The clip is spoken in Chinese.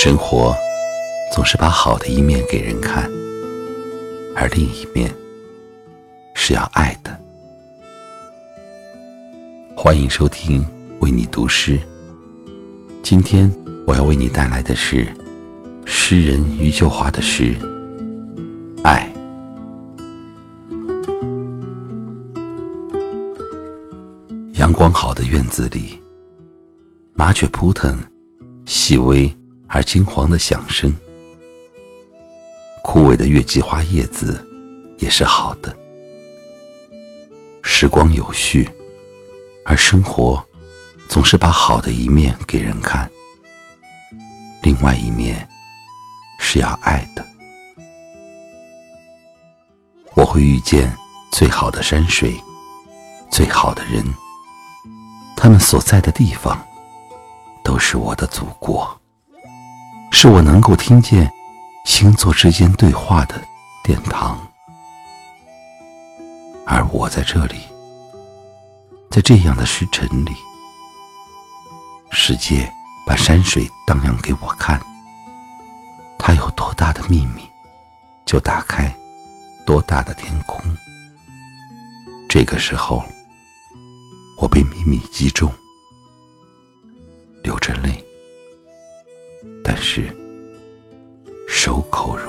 生活总是把好的一面给人看，而另一面是要爱的。欢迎收听为你读诗。今天我要为你带来的是诗人余秀华的诗《爱》。阳光好的院子里，麻雀扑腾，细微。而金黄的响声，枯萎的月季花叶子也是好的。时光有序，而生活总是把好的一面给人看，另外一面是要爱的。我会遇见最好的山水，最好的人，他们所在的地方都是我的祖国。是我能够听见星座之间对话的殿堂，而我在这里，在这样的时辰里，世界把山水荡漾给我看，它有多大的秘密，就打开多大的天空。这个时候，我被秘密击中，流着泪。口舌。